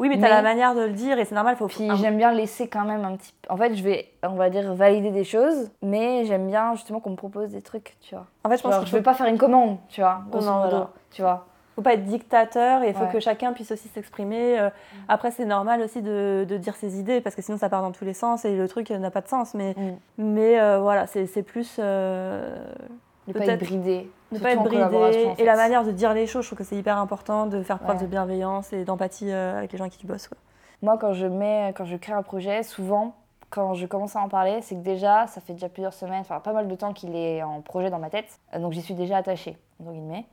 Oui, mais, Mais- tu as la manière de le dire et c'est normal. Faut Puis j'aime bien laisser quand même un petit. En fait, je vais, on va dire, valider des choses, mais j'aime bien justement qu'on me propose des trucs, tu vois. En fait, je pense Genre, qu'il je faut, vais pas faire une commande, tu vois, grosso Non, modo, voilà. tu vois. faut pas être dictateur et il faut Ouais. que chacun puisse aussi s'exprimer. Euh, Après, c'est normal aussi de, de dire ses idées parce que sinon ça part dans tous les sens et le truc euh, n'a pas de sens. Mais, Mm. mais euh, voilà, c'est c'est plus. euh, Ne pas être bridé. ne pas être bridé. en fait. Et la manière de dire les choses, je trouve que c'est hyper important de faire preuve Ouais. de bienveillance et d'empathie euh, avec les gens avec qui tu bosses. Quoi. Moi, quand je mets, quand je crée un projet, souvent, quand je commence à en parler, c'est que déjà, ça fait déjà plusieurs semaines, enfin pas mal de temps qu'il est en projet dans ma tête, Euh, donc j'y suis déjà attachée, entre guillemets.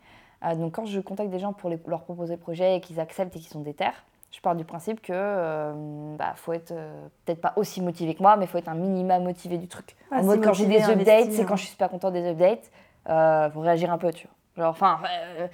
Euh, donc quand je contacte des gens pour les- leur proposer le projet et qu'ils acceptent et qu'ils sont déter, je pars du principe que euh, bah, faut être euh, peut-être pas aussi motivé que moi, mais faut être un minima motivé du truc. Ah, en mode quand j'ai des updates, c'est hein. quand je suis super contente des updates, euh, faut réagir un peu, tu vois. Genre, enfin, euh,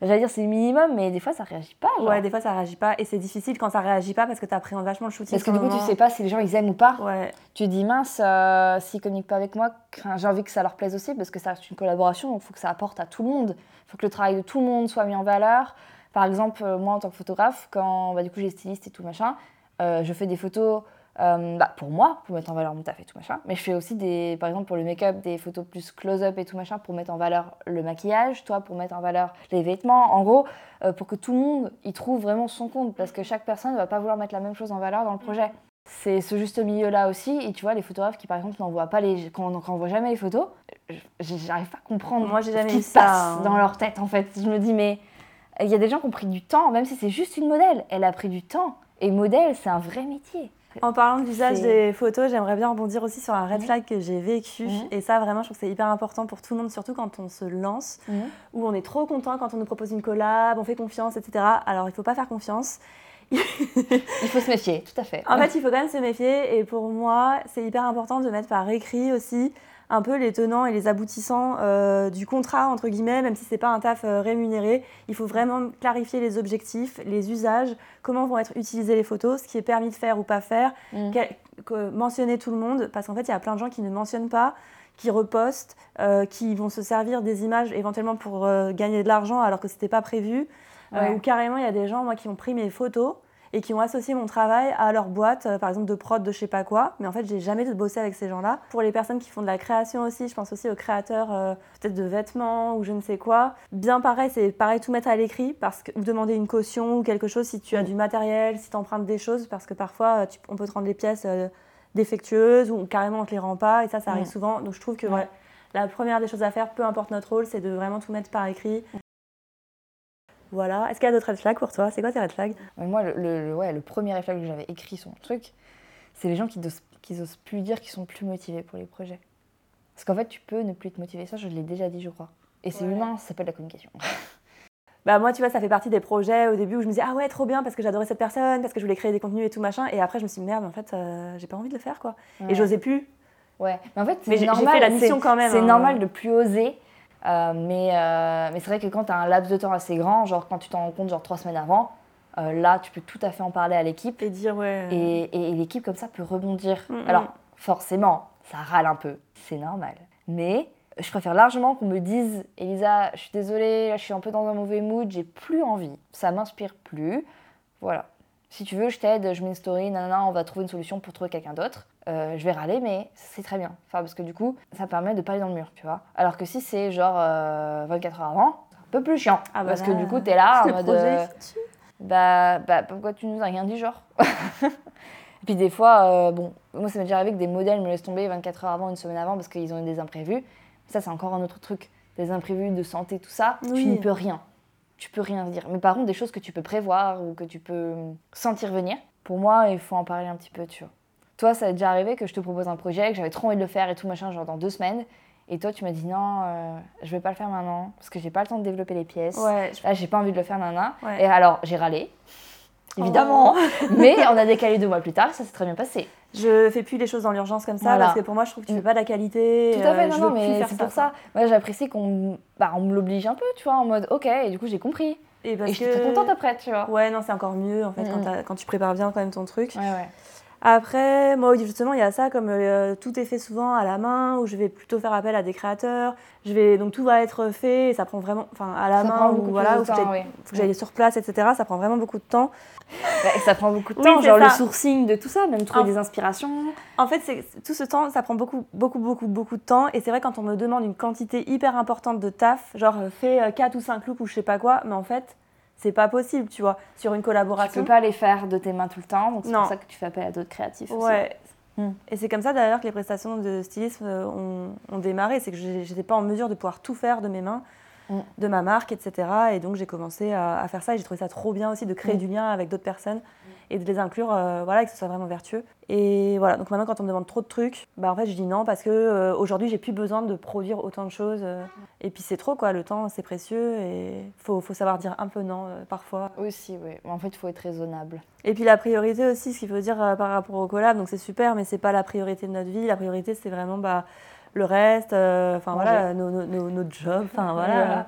j'allais dire c'est le minimum, mais des fois ça réagit pas. genre. Ouais, des fois ça réagit pas et c'est difficile quand ça réagit pas parce que tu appréhendes vachement le shooting. Parce que du coup, tu moment. sais pas si les gens ils aiment ou pas. Ouais, Tu dis mince, euh, s'ils communiquent pas avec moi, j'ai envie que ça leur plaise aussi parce que ça reste une collaboration, donc il faut que ça apporte à tout le monde. Il faut que le travail de tout le monde soit mis en valeur. Par exemple, euh, moi en tant que photographe, quand bah, du coup j'ai styliste et tout machin, euh, je fais des photos euh, bah, pour moi, pour mettre en valeur mon taf et tout machin. Mais je fais aussi des, par exemple pour le make-up, des photos plus close-up et tout machin pour mettre en valeur le maquillage, toi pour mettre en valeur les vêtements. En gros, euh, pour que tout le monde y trouve vraiment son compte parce que chaque personne ne va pas vouloir mettre la même chose en valeur dans le projet. C'est ce juste milieu-là aussi. Et tu vois, les photographes qui, par exemple, n'envoient pas les, qu'on n'envoie jamais les photos, j'arrive pas à comprendre Moi, j'ai ce jamais qui ça, passe hein. dans leur tête, en fait. Je me dis, mais il y a des gens qui ont pris du temps, même si c'est juste une modèle. Elle a pris du temps. Et modèle, c'est un vrai métier. En parlant de l'usage des photos, j'aimerais bien rebondir aussi sur un red flag que j'ai vécu. Et ça, vraiment, je trouve que c'est hyper important pour tout le monde, surtout quand on se lance, où on est trop content quand on nous propose une collab, on fait confiance, etc. Alors, il faut pas faire confiance. [laughs] Il faut se méfier, tout à fait. En fait, il faut quand même se méfier. Et pour moi, c'est hyper important de mettre par écrit aussi un peu les tenants et les aboutissants euh, du contrat, entre guillemets, même si c'est pas un taf euh, rémunéré. Il faut vraiment clarifier les objectifs, les usages, comment vont être utilisées les photos, ce qui est permis de faire ou pas faire, Mm. quel- que- mentionner tout le monde, parce qu'en fait, il y a plein de gens qui ne mentionnent pas, qui repostent, euh, qui vont se servir des images éventuellement pour gagner de l'argent alors que c'était pas prévu. Ouais. ou carrément, il y a des gens, moi, qui ont pris mes photos et qui ont associé mon travail à leur boîte, euh, par exemple de prod de je sais pas quoi. Mais en fait, j'ai jamais bossé avec ces gens-là. Pour les personnes qui font de la création aussi, je pense aussi aux créateurs euh, peut-être de vêtements ou je ne sais quoi. Bien pareil, c'est pareil tout mettre à l'écrit parce que ou demander une caution ou quelque chose si tu as Mm. du matériel, si tu empruntes des choses parce que parfois euh, tu- on peut te rendre les pièces euh, défectueuses ou carrément on te les rend pas et ça ça arrive Mm. souvent. Donc je trouve que Ouais. voilà, la première des choses à faire, peu importe notre rôle, c'est de vraiment tout mettre par écrit. Voilà. Est-ce qu'il y a d'autres red flags pour toi? C'est quoi tes red flags? Mais moi, le, le- le- ouais, le premier réflexe que j'avais écrit sur mon truc, c'est les gens qui n'osent qui plus dire qu'ils sont plus motivés pour les projets. Parce qu'en fait, tu peux ne plus te motiver. Ça, je l'ai déjà dit, je crois. Et c'est Ouais. humain, ça s'appelle la communication. [laughs] Bah moi, tu vois, ça fait partie des projets au début où je me disais ah ouais trop bien parce que j'adorais cette personne, parce que je voulais créer des contenus et tout machin. Et après, je me suis dit merde, en fait, euh, j'ai pas envie de le faire quoi. Ouais. Et j'osais plus. Ouais, mais en fait, c'est j'ai normal. fait la c'est- mission quand même, C'est hein. normal de plus oser. Euh, mais euh, mais c'est vrai que quand tu as un laps de temps assez grand, genre quand tu t'en rends compte genre trois semaines avant, euh, là, tu peux tout à fait en parler à l'équipe. Et dire ouais. Et, et- et l'équipe, comme ça, peut rebondir. Mm, mm. Alors, forcément, ça râle un peu. C'est normal. Mais je préfère largement qu'on me dise Elisa, je suis désolée, là, je suis un peu dans un mauvais mood, j'ai plus envie. Ça m'inspire plus. Voilà. Si tu veux, je t'aide, je mets une story, nanana, on va trouver une solution pour trouver quelqu'un d'autre. Euh, je vais râler, mais c'est très bien. Enfin, parce que du coup, ça permet de pas aller dans le mur, tu vois. Alors que si c'est genre euh, 24 heures avant, c'est un peu plus chiant. Ah bah parce là, que du coup, t'es là en mode. projet, euh, bah, bah, pourquoi tu nous as rien dit, genre [laughs] Et puis des fois, euh, bon, moi ça m'est déjà arrivé que des modèles me laissent tomber 24 heures avant, une semaine avant, parce qu'ils ont eu des imprévus. Ça, c'est encore un autre truc. Des imprévus de santé, tout ça, Oui. tu ne peux rien. Tu peux rien dire. Mais par contre, des choses que tu peux prévoir ou que tu peux sentir venir, pour moi, il faut en parler un petit peu, tu vois. Toi, ça a déjà arrivé que je te propose un projet, que j'avais trop envie de le faire et tout machin, genre dans deux semaines. Et toi, tu m'as dit non, euh, je vais pas le faire maintenant, parce que j'ai pas le temps de développer les pièces. Ouais. je- Là, j'ai pas envie de le faire, nana. Ouais. Et alors, j'ai râlé, évidemment. [laughs] mais on a décalé deux mois plus tard, ça s'est très bien passé. Je fais plus les choses dans l'urgence comme ça Voilà. parce que pour moi, je trouve que tu fais pas de la qualité. Tout à fait, euh, non, je non, plus mais c'est ça, pour ça. Moi, j'apprécie qu'on bah, on me l'oblige un peu, tu vois, en mode ok, et du coup, j'ai compris. Et parce et je suis que très contente après, tu vois. Ouais, non, c'est encore mieux en fait quand, Mm, quand tu prépares bien quand même ton truc. Ouais, ouais. Après, moi justement, il y a ça comme euh, tout est fait souvent à la main, où je vais plutôt faire appel à des créateurs. Je vais donc tout va être fait, et ça prend vraiment, enfin à la Ça main ou voilà, où faut temps, que oui. faut que j'aille sur place, etc. Ça prend vraiment beaucoup de temps. Et ça prend beaucoup de temps, genre le sourcing de tout ça, même trouver En- des inspirations. En fait, c'est tout ce temps, ça prend beaucoup, beaucoup, beaucoup, beaucoup de temps. Et c'est vrai quand on me demande une quantité hyper importante de taf, genre euh, fais 4 ou 5 looks ou je sais pas quoi, mais en fait, c'est pas possible, tu vois, sur une Tu collaboration. peux pas les faire de tes mains tout le temps, donc c'est pour ça que tu fais appel à d'autres créatifs aussi. Ouais. Hmm. Et c'est comme ça d'ailleurs que les prestations de stylisme euh, ont, ont démarré. C'est que j'étais pas en mesure de pouvoir tout faire de mes mains, Hmm. de ma marque, etc. Et donc j'ai commencé à, à faire ça et j'ai trouvé ça trop bien aussi de créer Hmm. du lien avec d'autres personnes et de les inclure, euh, voilà, et que ce soit vraiment vertueux. Et voilà, donc maintenant quand on me demande trop de trucs, bah en fait je dis non parce que euh, aujourd'hui j'ai plus besoin de produire autant de choses. euh, et puis c'est trop quoi, le temps c'est précieux et faut, faut savoir dire un peu non parfois. Aussi, oui. En fait, il faut être raisonnable. Et puis la priorité aussi, ce qu'il faut dire par rapport au collab, donc c'est super, mais c'est pas la priorité de notre vie. La priorité, c'est vraiment bah, le reste, enfin voilà, nos, nos, nos- notre job, enfin [laughs] voilà. Voilà.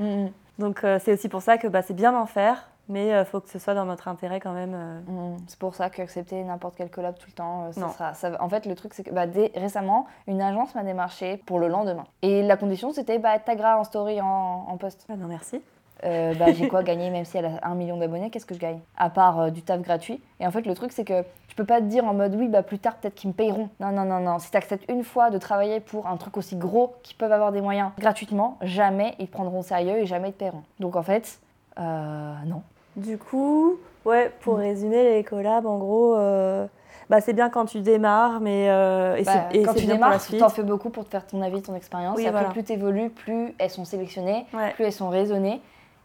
Mm, Donc euh, c'est aussi pour ça que bah, c'est bien d'en faire, mais il faut que ce soit dans notre intérêt quand même. euh. Mm, C'est pour ça qu'accepter n'importe quel collab tout le temps, euh, ça Non. sera. ça en fait, le truc, c'est que bah, dès- récemment, une agence m'a démarché pour le lendemain. Et la condition, c'était bah, tagra en story en, en post. Ah non, merci. Euh, bah, j'ai quoi gagné, même si elle a un million d'abonnés, qu'est-ce que je gagne? À part euh, du taf gratuit. Et en fait, le truc, c'est que je peux pas te dire en mode oui, bah plus tard, peut-être qu'ils me payeront. Non, non, non, non. Si tu acceptes une fois de travailler pour un truc aussi gros qu'ils peuvent avoir des moyens gratuitement, jamais ils te prendront au sérieux et jamais ils te paieront. Donc en fait, euh, non. Du coup, ouais, pour résumer les collabs, en gros, euh, bah, c'est bien quand tu démarres, mais euh, et Bah, et quand tu démarres, suite. t'en fais beaucoup pour te faire ton avis, ton expérience. Oui, après, voilà. plus t'évolues, plus elles sont sélectionnées, Ouais. plus elles sont raisonnées.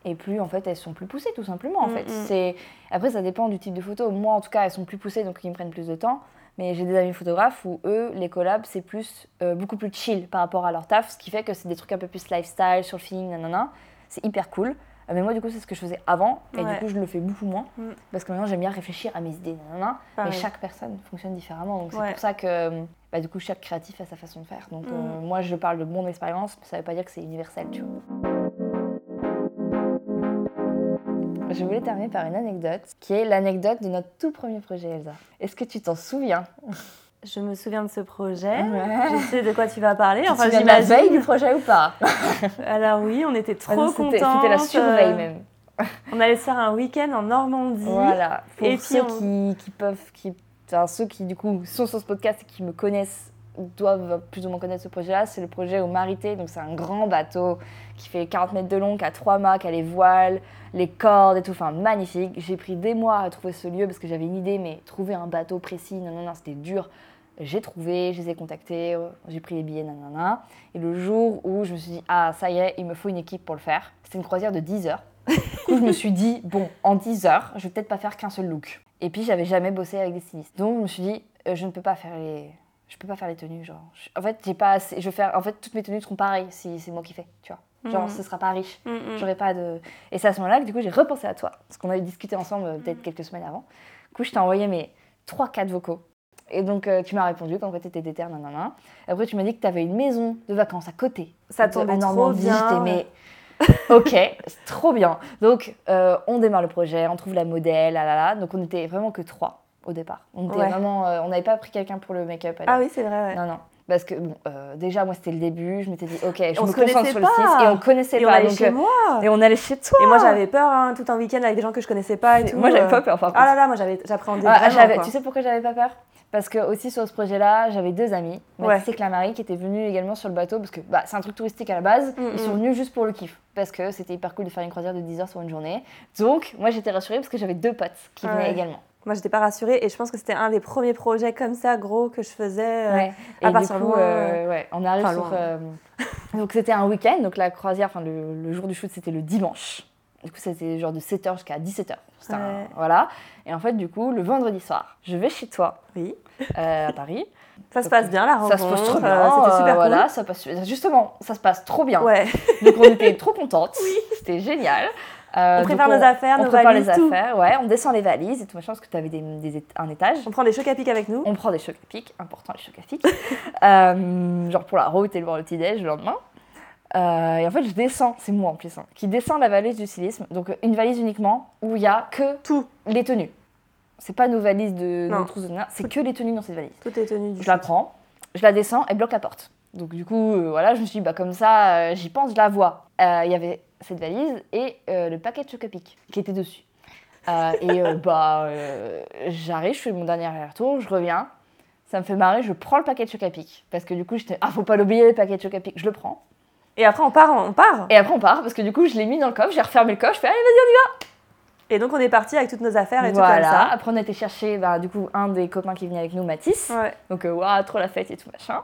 Et plus en fait elles sont plus poussées tout simplement en Mm, fait. mm. C'est après ça dépend du type de photo. Moi en tout cas elles sont plus poussées donc ils me prennent plus de temps. Mais j'ai des amis photographes où eux les collabs c'est plus euh, beaucoup plus chill par rapport à leur taf, ce qui fait que c'est des trucs un peu plus lifestyle sur le feeling nanana. C'est hyper cool. Euh, Mais moi, du coup, c'est ce que je faisais avant. Et Ouais. du coup, je le fais beaucoup moins. Mm. Parce que maintenant, j'aime bien réfléchir à mes idées. Pareil. chaque personne fonctionne différemment. Donc, c'est Ouais. pour ça que bah, du coup, chaque créatif a sa façon de faire. Donc, Mm. euh, moi, je parle de mon expérience, mais ça veut pas dire que c'est universel, tu vois. Je voulais terminer par une anecdote, qui est l'anecdote de notre tout premier projet, Elsa. Est-ce que tu t'en souviens? Je me souviens de ce projet. Ouais. Je sais de quoi tu vas parler. Tu Enfin, de la veille du projet ou pas? [laughs] Alors oui, on était trop Ah contents. C'était la surveille même. On allait se faire un week-end en Normandie. Voilà. Pour Et puis ceux on- qui, qui peuvent, qui, enfin, ceux qui du coup sont sur ce podcast et qui me connaissent doivent plus ou moins connaître ce projet-là. C'est le projet au Marité, donc c'est un grand bateau qui fait 40 mètres de long, qui a trois mâts, qui a les voiles, les cordes et tout, enfin magnifique. J'ai pris des mois à trouver ce lieu parce que j'avais une idée, mais trouver un bateau précis, non, non, non, c'était dur. J'ai trouvé, je les ai contactés, euh, j'ai pris les billets, nanana. Et le jour où je me suis dit, ah ça y est, il me faut une équipe pour le faire, c'était une croisière de 10 heures. Du coup, je me suis dit, bon, en 10 heures, je vais peut-être pas faire qu'un seul look. Et puis, j'avais jamais bossé avec des stylistes. Donc, je me suis dit, euh, je ne peux pas faire les. Je peux pas faire les tenues, genre. Je- En fait, j'ai pas assez. Je faire. En fait, toutes mes tenues seront pareilles si c'est moi qui fais, tu vois. Genre, Mhm. ce sera pas riche. Mm, mm. J'aurais pas de. Et c'est à ce moment-là que du coup j'ai repensé à toi, parce qu'on avait discuté ensemble euh, peut-être quelques semaines avant. Du coup, je t'ai envoyé mes 3-4 vocaux. Et donc, euh, tu m'as répondu qu'en fait, t'étais déter, nanana. Après, tu m'as dit que t'avais une maison de vacances à côté. Ça tombait en trop Normandie. bien. J'étais, mais. [laughs] ok, c'est trop bien. Donc, euh, on démarre le projet, on trouve la modèle, là, là, là. Donc, on était vraiment que trois au départ. On était Ouais. vraiment. euh, on n'avait pas pris quelqu'un pour le make-up. Ah oui, c'est vrai. ouais. non, non. Parce que, bon, euh, déjà, moi, c'était le début. Je m'étais dit, ok, je On me concentre connaissait sur pas. le 6 et on connaissait Et on allait donc, chez euh, moi. et on allait chez toi. Et moi, j'avais peur hein, tout un week-end avec des gens que je connaissais pas et tout. Moi, j'avais pas peur, par. Ah là là, moi, j'avais- j'appréhendais Ah, tu sais pourquoi j'avais pas peur? Parce que aussi sur ce projet-là, j'avais deux amis, Ouais. Mathis et Clamarie, qui étaient venus également sur le bateau, parce que bah, c'est un truc touristique à la base. Mm, Ils sont mm. venus juste pour le kiff, parce que c'était hyper cool de faire une croisière de 10 heures sur une journée. Donc, moi, j'étais rassurée parce que j'avais deux potes qui Ouais. venaient également. Moi, j'étais pas rassurée et je pense que c'était un des premiers projets comme ça, gros, que je faisais. euh, Ouais. à Et du coup, loin, euh, ouais, on arrive sur. euh, donc, c'était un week-end, donc la croisière, enfin, le, le jour du shoot, c'était le dimanche. Du coup, c'était genre de 7h jusqu'à 17h. C'était un- Ouais. Voilà. Et en fait, du coup, le vendredi soir, je vais chez toi, Oui. euh, à Paris. Ça se passe bien, la rencontre. Ça se passe trop euh, bien. C'était euh, super voilà, ça passe, justement, ça se passe trop bien. cool. Ouais. Donc on était trop contentes. [laughs] C'était génial. Euh, On prépare donc nos affaires, on nos prépare valises, les tout. affaires, ouais, on descend les valises et tout machin parce que tu avais des, des- un étage. On prend des chocs à pic avec nous. On prend des chocs à pic, important les chocs à pic, [laughs] Euh, genre pour la route et le petit déj le lendemain. Euh, et en fait, je descends, c'est moi en plus, hein, qui descend la valise du stylisme. Donc une valise uniquement où il y a que Tout. les tenues. C'est pas nos valises de de c'est que les tenues dans cette valise. Tout est tenu du Je la prends, je la descends, elle bloque la porte. Donc du coup, voilà, je me suis dit, bah, comme ça, j'y pense, je la vois. Euh, Il y avait cette valise et euh, le paquet de Chocapic qui était dessus. Euh, et bah, j'arrive, je fais mon dernier aller-retour, je reviens. Ça me fait marrer, je prends le paquet de Chocapic. Parce que du coup, j'étais, ah, faut pas l'oublier, le paquet de Chocapic, je le prends. Et après, on part. On part. Et après, on part, parce que du coup, je l'ai mis dans le coffre, j'ai refermé le coffre, je fais, allez, vas-y, Et donc, on est parti avec toutes nos affaires et voilà. tout comme ça. Après, on a été chercher, bah, du coup, un des copains qui venait avec nous, Mathis. Ouais. Donc, waouh, trop la fête et tout machin.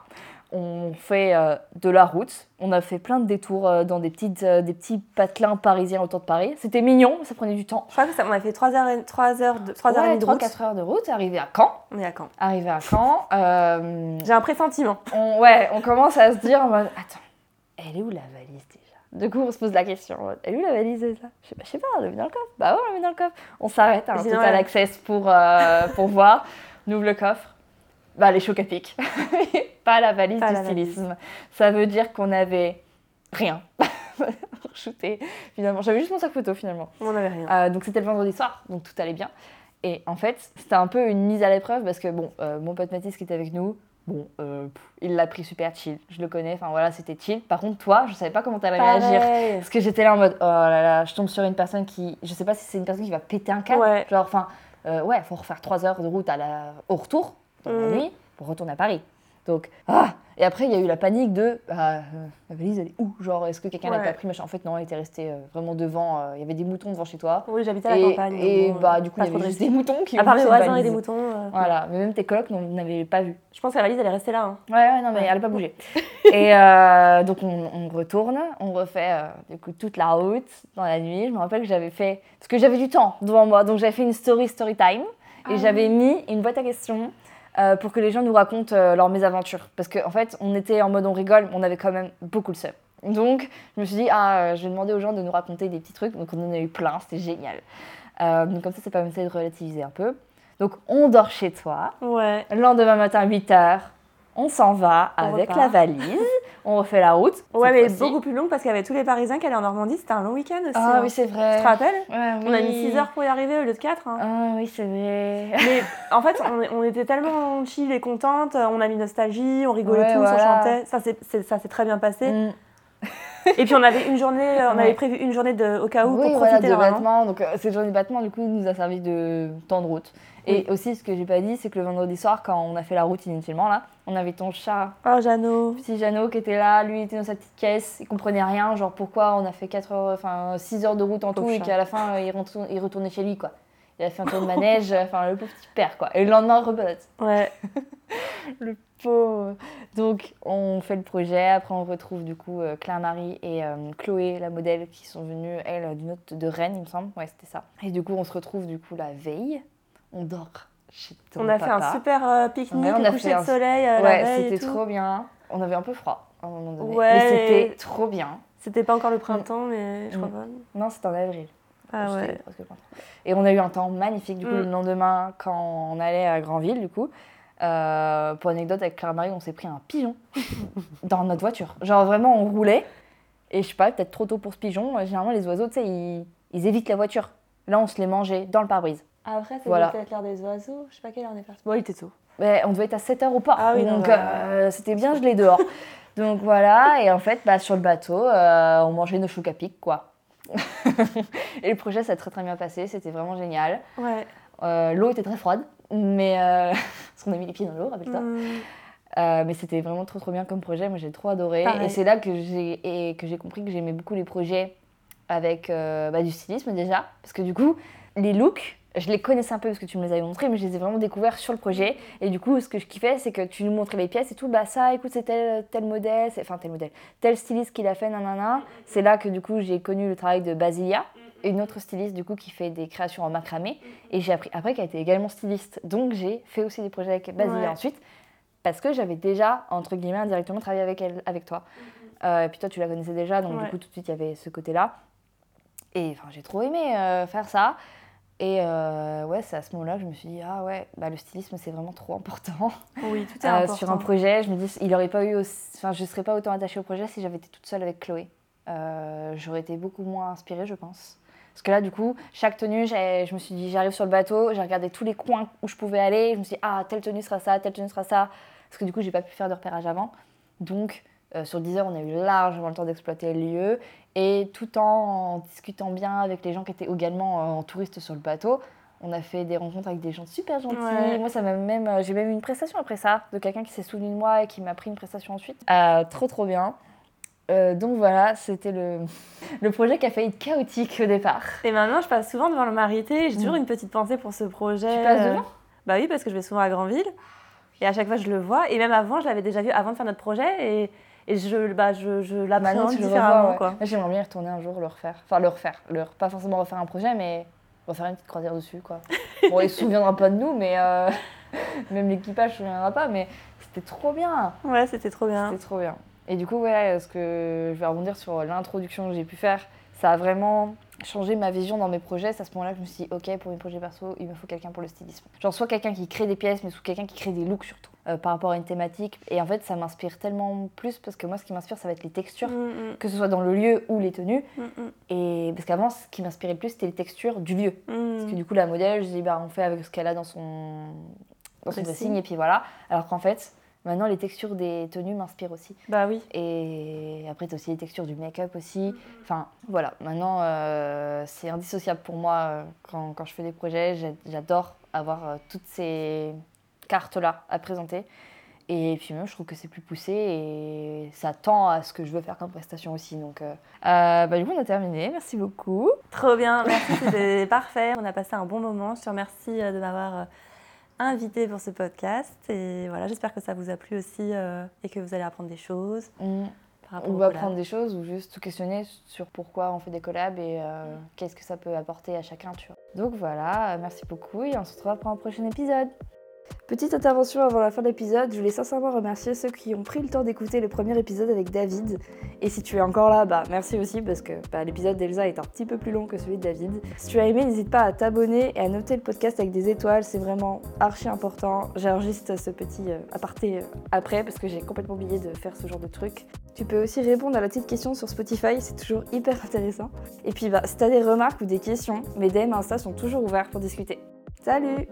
On fait euh, de la route. On a fait plein de détours euh, dans des, petites, euh, des petits patelins parisiens autour de Paris. C'était mignon, ça prenait du temps. Je crois que ça, on a fait 3 heures, et- trois heures, de, trois heures et demie de route. 3-4 heures de route, arrivé à Caen. On est à Caen. Arrivé à Caen, euh, J'ai un pressentiment. on, ouais, on commence à se dire en mode, attends, elle est où la valise déjà? Du coup, on se pose la question, elle est où la valise déjà Je sais pas, je sais pas, on l'a mis dans le coffre. Bah ouais, on l'a mis dans le coffre. On s'arrête à un Sinon, total ouais. access pour, euh, pour [laughs] voir. On ouvre le coffre. Bah, les chocs à pic. [laughs] pas la valise Pas du la valise. stylisme. Ça veut dire qu'on avait rien. [laughs] shooter. Finalement, j'avais juste mon sac photo finalement. On n'avait rien. Euh, donc c'était le vendredi soir, donc tout allait bien. Et en fait, c'était un peu une mise à l'épreuve parce que bon, euh, mon pote Mathis qui était avec nous, bon, euh, pff, il l'a pris super chill. Je le connais, enfin voilà, c'était chill. Par contre, toi, je savais pas comment t'allais réagir. Parce que j'étais là en mode, oh là là, je tombe sur une personne qui, je sais pas si c'est une personne qui va péter un câble. Ouais. Genre, enfin, ouais, faut refaire trois heures de route à la, au retour, dans la Mm. nuit, pour retourner à Paris. Donc, ah Et après, il y a eu la panique de, ah, euh, la valise, elle est où? Genre, est-ce que quelqu'un l'a Ouais. pas pris machin? En fait, non, elle était restée euh, vraiment devant. euh, Il y avait des moutons devant chez toi. Oui, j'habitais à la campagne. et bon, bah, du coup, il y avait de juste des moutons qui À part les voisins et des moutons. Voilà, mais même tes colocs n'avaient pas vu. Je pense que la valise, elle est restée là. hein. Ouais, ouais, non, mais Ouais. elle n'a pas bougé. [laughs] et donc, on, on retourne, on refait du coup, toute la route dans la nuit. Je me rappelle que j'avais fait. Parce que j'avais du temps devant moi, donc j'avais fait une story story time. Et Ah j'avais mis une boîte à questions euh, pour que les gens nous racontent euh, leurs mésaventures. Parce qu'en en fait, on était en mode on rigole, mais on avait quand même beaucoup le seum. Donc, je me suis dit, ah, je vais demander aux gens de nous raconter des petits trucs. Donc, on en a eu plein, c'était génial. Euh, donc, comme ça, ça permet de relativiser un peu. Donc, on dort chez toi. Ouais. Le lendemain matin, 8 h, on s'en va On avec repart. la valise. [laughs] on refait la route. Ouais, mais beaucoup plus longue parce qu'il y avait tous les Parisiens qui allaient en Normandie. C'était un long week-end aussi. Ah hein. oui, c'est Tu vrai. te rappelles Ouais, On a mis oui. 6 heures pour y arriver au lieu de 4. hein. Ah oui, c'est vrai. Mais [laughs] en fait, on, on était tellement chill et contente. On a mis nostalgie, on rigolait Ouais, tous, voilà. on chantait. Ça c'est- ça s'est très bien passé. Mm. [laughs] Et puis on avait une journée, on Ouais. avait prévu une journée de, au cas où oui, pour voilà, profiter de normalement. battement. Donc, euh, cette journée de battement, du coup, nous a servi de temps de route. Et aussi, ce que j'ai pas dit, c'est que le vendredi soir, quand on a fait la route inutilement, là, on avait ton chat, Oh, Jeannot. petit Jeannot, qui était là. Lui, il était dans sa petite caisse. Il comprenait rien. Genre, pourquoi on a fait 4 heures, enfin, 6 heures de route en Pauvre tout et qu'à la fin, euh, il, retourne- il retournait chez lui, quoi. Il a fait un tour de manège, [laughs] enfin, le pauvre petit père, quoi. Et le lendemain, rebelote. Ouais. [laughs] Le Donc, on fait le projet. Après, on retrouve du coup euh, Claire-Marie et euh, Chloé, la modèle, qui sont venues, elle, d'une autre de Rennes, il me semble. Ouais, c'était ça. Et du coup, on se retrouve du coup la veille. On dort chez ton On a fait un super euh, pique-nique Ouais, on au a coucher de un- soleil euh, Ouais, c'était trop bien. On avait un peu froid à un moment donné. Ouais. Mais c'était trop bien. C'était pas encore le printemps, mais je crois Mm. pas. Non, c'était en avril. Ah ouais. Et on a eu un temps magnifique du coup Mm. le lendemain quand on allait à Granville du coup. Euh, pour anecdote avec Claire-Marie, on s'est pris un pigeon [laughs] dans notre voiture. Genre vraiment on roulait et je sais pas, peut-être trop tôt pour ce pigeon. euh, Généralement les oiseaux, tu sais, ils, ils évitent la voiture. Là on se les mangeait dans le pare-brise. Après, c'était Voilà. peut-être l'heure des oiseaux. Je sais pas quelle heure on est parti. Bon, il était tôt. Mais on devait être à 7h au port. Ah oui, donc euh, c'était bien gelé dehors. [laughs] donc voilà, et en fait bah, sur le bateau, euh, on mangeait nos choux à pic quoi. [laughs] et le projet s'est très très bien passé, c'était vraiment génial. Ouais. Euh, l'eau était très froide, mais euh, [laughs] parce qu'on a mis les pieds dans l'eau avec toi. Mm. Euh, mais c'était vraiment trop trop bien comme projet. Moi j'ai trop adoré. Pareil. Et c'est là que j'ai et que j'ai compris que j'aimais beaucoup les projets avec euh, bah, du stylisme déjà, parce que du coup les looks, je les connaissais un peu parce que tu me les avais montrés, mais je les ai vraiment découverts sur le projet. Et du coup ce que je kiffais, c'est que tu nous montrais les pièces et tout. Bah ça, écoute, c'est tel tel modèle, c'est- enfin tel modèle, tel styliste qui l'a fait, nanana. C'est là que du coup j'ai connu le travail de Basilia. Une autre styliste du coup qui fait des créations en macramé et j'ai appris après qu'elle était également styliste donc j'ai fait aussi des projets avec Ouais. ensuite parce que j'avais déjà, entre guillemets, indirectement travaillé avec elle, avec toi. Euh, et puis toi, tu la connaissais déjà, donc Ouais. du coup, tout de suite, il y avait ce côté-là. Et enfin, j'ai trop aimé euh, faire ça. Et euh, ouais, c'est à ce moment-là que je me suis dit, ah ouais, bah, le stylisme, c'est vraiment trop important. Oui, tout est Euh, important. sur un projet, je me dis, il aurait pas eu aussi- enfin, je ne serais pas autant attachée au projet si j'avais été toute seule avec Chloé. Euh, J'aurais été beaucoup moins inspirée, je pense. Parce que là, du coup, chaque tenue, je me suis dit, j'arrive sur le bateau, j'ai regardé tous les coins où je pouvais aller. Je me suis dit, ah, telle tenue sera ça, telle tenue sera ça. Parce que du coup, j'ai pas pu faire de repérage avant. Donc, euh, sur 10 heures, on a eu largement le temps d'exploiter le lieu. Et tout en discutant bien avec les gens qui étaient également en touriste sur le bateau, on a fait des rencontres avec des gens super gentils. Ouais. Moi, ça m'a même, euh, j'ai même eu une prestation après ça, de quelqu'un qui s'est souvenu de moi et qui m'a pris une prestation ensuite. Euh, trop, trop bien. Euh, donc voilà, c'était le, [laughs] le projet qui a failli être chaotique au départ. Et maintenant, je passe souvent devant le Marité. J'ai toujours Mm. une petite pensée pour ce projet. Tu passes euh, devant Bah oui, parce que je vais souvent à Granville. Et à chaque fois, je le vois. Et même avant, je l'avais déjà vu avant de faire notre projet. Et, et je, bah, je, je Maintenant, l'appréhende différemment. ouais. quoi. J'aimerais bien y retourner un jour, le refaire. Enfin, le refaire. Le, pas forcément refaire un projet, mais refaire une petite croisière dessus, quoi. [laughs] Bon, il se souviendra pas de nous, mais euh, [laughs] même l'équipage se souviendra pas, mais c'était trop bien. Ouais, c'était trop bien. C'était trop bien. Et du coup, ouais, ce que je vais rebondir sur l'introduction que j'ai pu faire, ça a vraiment changé ma vision dans mes projets. C'est à ce moment-là que je me suis dit, ok, pour mes projets perso, il me faut quelqu'un pour le stylisme. Genre, soit quelqu'un qui crée des pièces, mais soit quelqu'un qui crée des looks surtout, euh, par rapport à une thématique. Et en fait, ça m'inspire tellement plus parce que moi, ce qui m'inspire, ça va être les textures, Mm, mm, que ce soit dans le lieu ou les tenues. mm, Et parce qu'avant, ce qui m'inspirait le plus, c'était les textures du lieu. Parce que du coup, la modèle, je dis, bah, on fait avec ce qu'elle a dans son, dans son dressing, et puis voilà. Alors qu'en fait, maintenant, les textures des tenues m'inspirent aussi. Bah oui. Et après, tu as aussi les textures du make-up aussi. Enfin, voilà. Maintenant, euh, c'est indissociable pour moi euh, quand, quand je fais des projets. J'a- J'adore avoir euh, toutes ces cartes-là à présenter. Et puis même, je trouve que c'est plus poussé et ça tend à ce que je veux faire comme prestation aussi. Donc, euh, euh, bah, du coup, on a terminé. Merci beaucoup. Trop bien, merci, c'était [laughs] parfait. On a passé un bon moment. Je te remercie de m'avoir euh, invité pour ce podcast. Et voilà, j'espère que ça vous a plu aussi euh, et que vous allez apprendre des choses collab. apprendre des choses ou juste tout questionner sur pourquoi on fait des collabs et euh, qu'est-ce que ça peut apporter à chacun. Tu vois. Donc voilà, euh, merci beaucoup et on se retrouve pour un prochain épisode. Petite intervention avant la fin de l'épisode, je voulais sincèrement remercier ceux qui ont pris le temps d'écouter le premier épisode avec David. Et si tu es encore là, bah merci aussi parce que bah, l'épisode d'Elsa est un petit peu plus long que celui de David. Si tu as aimé, n'hésite pas à t'abonner et à noter le podcast avec des étoiles, c'est vraiment archi important. J'enregistre ce petit euh, aparté euh, après parce que j'ai complètement oublié de faire ce genre de truc. Tu peux aussi répondre à la petite question sur Spotify, c'est toujours hyper intéressant. Et puis bah, si t'as des remarques ou des questions, mes DM Insta sont toujours ouverts pour discuter. Salut